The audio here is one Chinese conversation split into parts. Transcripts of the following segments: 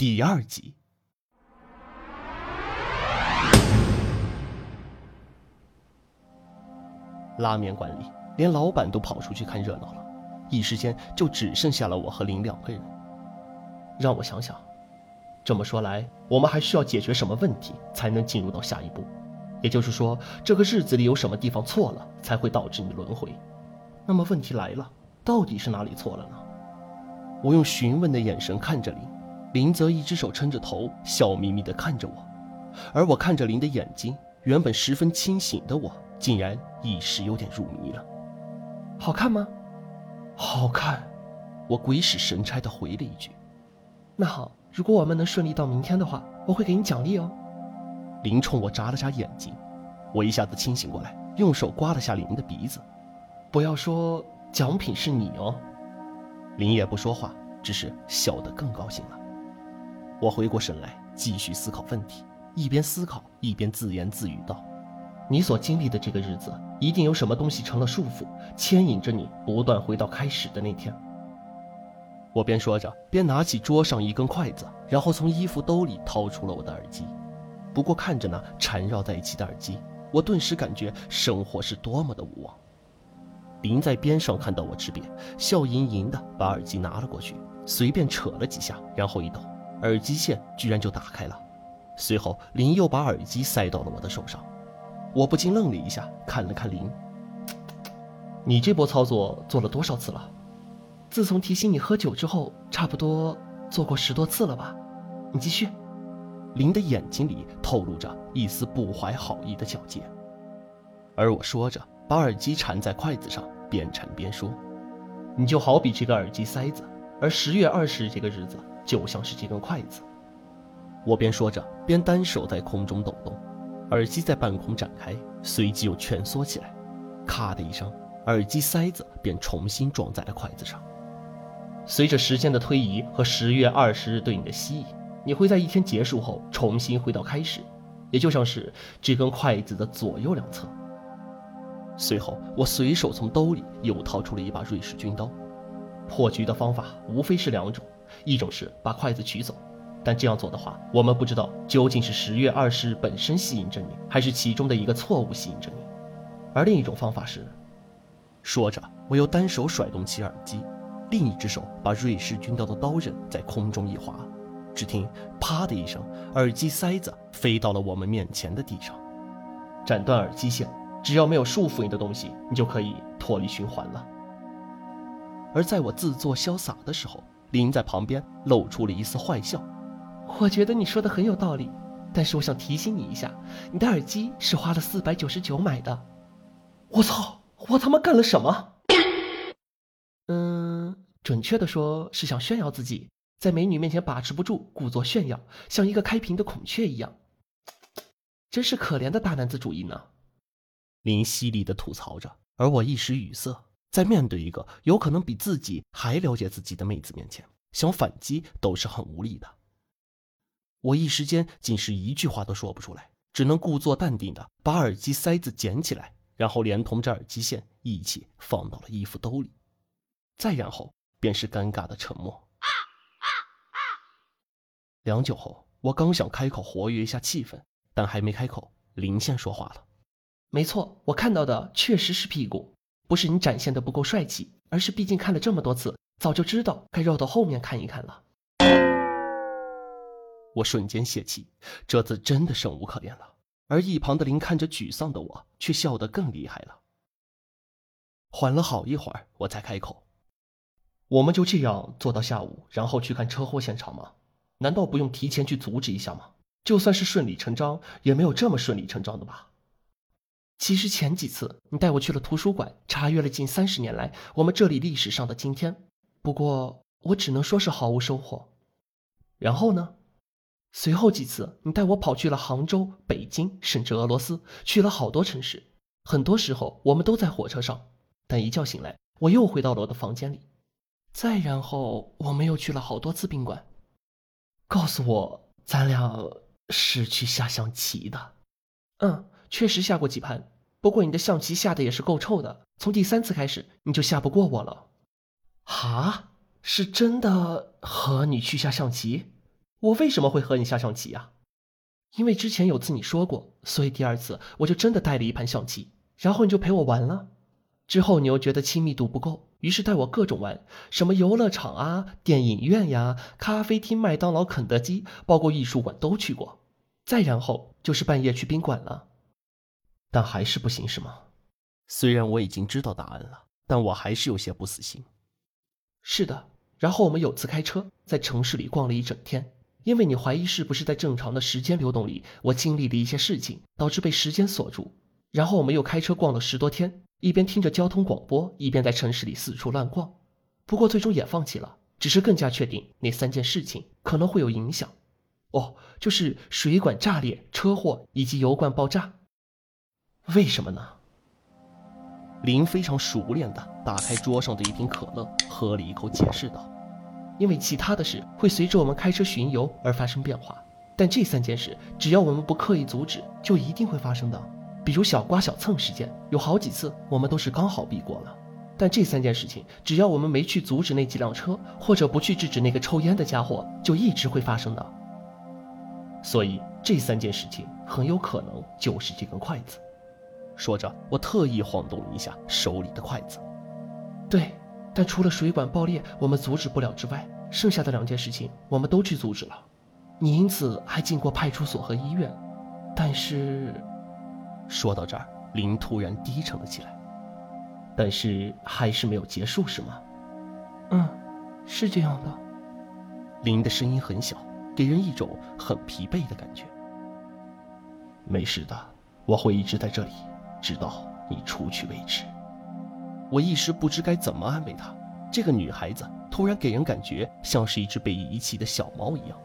第二集。拉面馆里，连老板都跑出去看热闹了，一时间就只剩下了我和林两个人。让我想想，这么说来，我们还需要解决什么问题才能进入到下一步？也就是说，这个日子里有什么地方错了，才会导致你轮回？那么问题来了，到底是哪里错了呢？我用询问的眼神看着林，林则一只手撑着头，笑眯眯地看着我，而我看着林的眼睛，原本十分清醒的我。竟然一时有点入迷了。好看吗？好看。我鬼使神差的回了一句。那好，如果我们能顺利到明天的话，我会给你奖励哦。林冲我眨了眨眼睛，我一下子清醒过来，用手刮了下林的鼻子。不要说奖品是你哦。林也不说话，只是笑得更高兴了。我回过神来，继续思考问题，一边思考一边自言自语道。你所经历的这个日子，一定有什么东西成了束缚，牵引着你不断回到开始的那天。我边说着，边拿起桌上一根筷子，然后从衣服兜里掏出了我的耳机。不过看着那缠绕在一起的耳机，我顿时感觉生活是多么的无望。林在边上看到我吃瘪，笑盈盈的把耳机拿了过去，随便扯了几下，然后一抖，耳机线居然就打开了。随后林又把耳机塞到了我的手上。我不禁愣了一下，看了看林。你这波操作做了多少次了？自从提醒你喝酒之后，差不多做过十多次了吧？你继续。林的眼睛里透露着一丝不怀好意的皎洁。而我说着，把耳机缠在筷子上，边缠边说：“你就好比这个耳机塞子，而十月二十日这个日子就像是这根筷子。”我边说着，边单手在空中抖动。耳机在半空展开，随即又蜷缩起来，咔的一声，耳机塞子便重新装在了筷子上。随着时间的推移和十月二十日对你的吸引，你会在一天结束后重新回到开始，也就像是这根筷子的左右两侧。随后，我随手从兜里又掏出了一把瑞士军刀。破局的方法无非是两种，一种是把筷子取走。但这样做的话，我们不知道究竟是十月二十日本身吸引着你，还是其中的一个错误吸引着你。而另一种方法是，说着，我又单手甩动起耳机，另一只手把瑞士军刀的刀刃在空中一划，只听“啪”的一声，耳机塞子飞到了我们面前的地上，斩断耳机线。只要没有束缚你的东西，你就可以脱离循环了。而在我自作潇洒的时候，林在旁边露出了一丝坏笑。我觉得你说的很有道理，但是我想提醒你一下，你的耳机是花了四百九十九买的。我操！我他妈干了什么？嗯，准确的说是想炫耀自己，在美女面前把持不住，故作炫耀，像一个开屏的孔雀一样。真是可怜的大男子主义呢。林犀利的吐槽着，而我一时语塞，在面对一个有可能比自己还了解自己的妹子面前，想反击都是很无力的。我一时间竟是一句话都说不出来，只能故作淡定的把耳机塞子捡起来，然后连同着耳机线一起放到了衣服兜里，再然后便是尴尬的沉默。良久后，我刚想开口活跃一下气氛，但还没开口，林先说话了：“没错，我看到的确实是屁股，不是你展现的不够帅气，而是毕竟看了这么多次，早就知道该绕到后面看一看了。”我瞬间泄气，这次真的生无可恋了。而一旁的林看着沮丧的我，却笑得更厉害了。缓了好一会儿，我才开口：“我们就这样坐到下午，然后去看车祸现场吗？难道不用提前去阻止一下吗？就算是顺理成章，也没有这么顺理成章的吧？其实前几次你带我去了图书馆，查阅了近三十年来我们这里历史上的今天，不过我只能说是毫无收获。然后呢？”随后几次，你带我跑去了杭州、北京，甚至俄罗斯，去了好多城市。很多时候，我们都在火车上，但一觉醒来，我又回到了我的房间里。再然后，我们又去了好多次宾馆。告诉我，咱俩是去下象棋的？嗯，确实下过几盘。不过你的象棋下的也是够臭的。从第三次开始，你就下不过我了。哈，是真的和你去下象棋？我为什么会和你下象棋呀？因为之前有次你说过，所以第二次我就真的带了一盘象棋，然后你就陪我玩了。之后你又觉得亲密度不够，于是带我各种玩，什么游乐场啊、电影院呀、咖啡厅、麦当劳、肯德基，包括艺术馆都去过。再然后就是半夜去宾馆了，但还是不行是吗？虽然我已经知道答案了，但我还是有些不死心。是的，然后我们有次开车在城市里逛了一整天，因为你怀疑是不是在正常的时间流动里，我经历了一些事情，导致被时间锁住。然后我们又开车逛了十多天，一边听着交通广播，一边在城市里四处乱逛。不过最终也放弃了，只是更加确定那三件事情可能会有影响。哦，就是水管炸裂、车祸以及油罐爆炸。为什么呢？林非常熟练的打开桌上的一瓶可乐，喝了一口，解释道：“因为其他的事会随着我们开车巡游而发生变化，但这三件事，只要我们不刻意阻止，就一定会发生的。比如小刮小蹭事件，有好几次我们都是刚好避过了。但这三件事情，只要我们没去阻止那几辆车，或者不去制止那个抽烟的家伙，就一直会发生的。所以这三件事情很有可能就是这根筷子。”说着，我特意晃动了一下手里的筷子。对，但除了水管爆裂我们阻止不了之外，剩下的两件事情我们都去阻止了。你因此还进过派出所和医院，但是，说到这儿，林突然低沉了起来。但是还是没有结束，是吗？嗯，是这样的。林的声音很小，给人一种很疲惫的感觉。没事的，我会一直在这里。直到你出去为止。我一时不知该怎么安慰她。这个女孩子突然给人感觉像是一只被遗弃的小猫一样。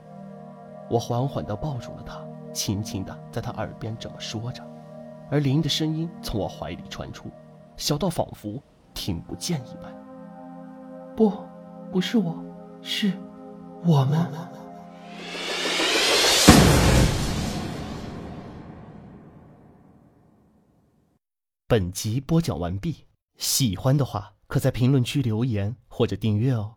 我缓缓地抱住了她，轻轻地在她耳边这么说着，而林的声音从我怀里传出，小到仿佛听不见一般。不，不是我，是我们。本集播讲完毕，喜欢的话可在评论区留言或者订阅哦。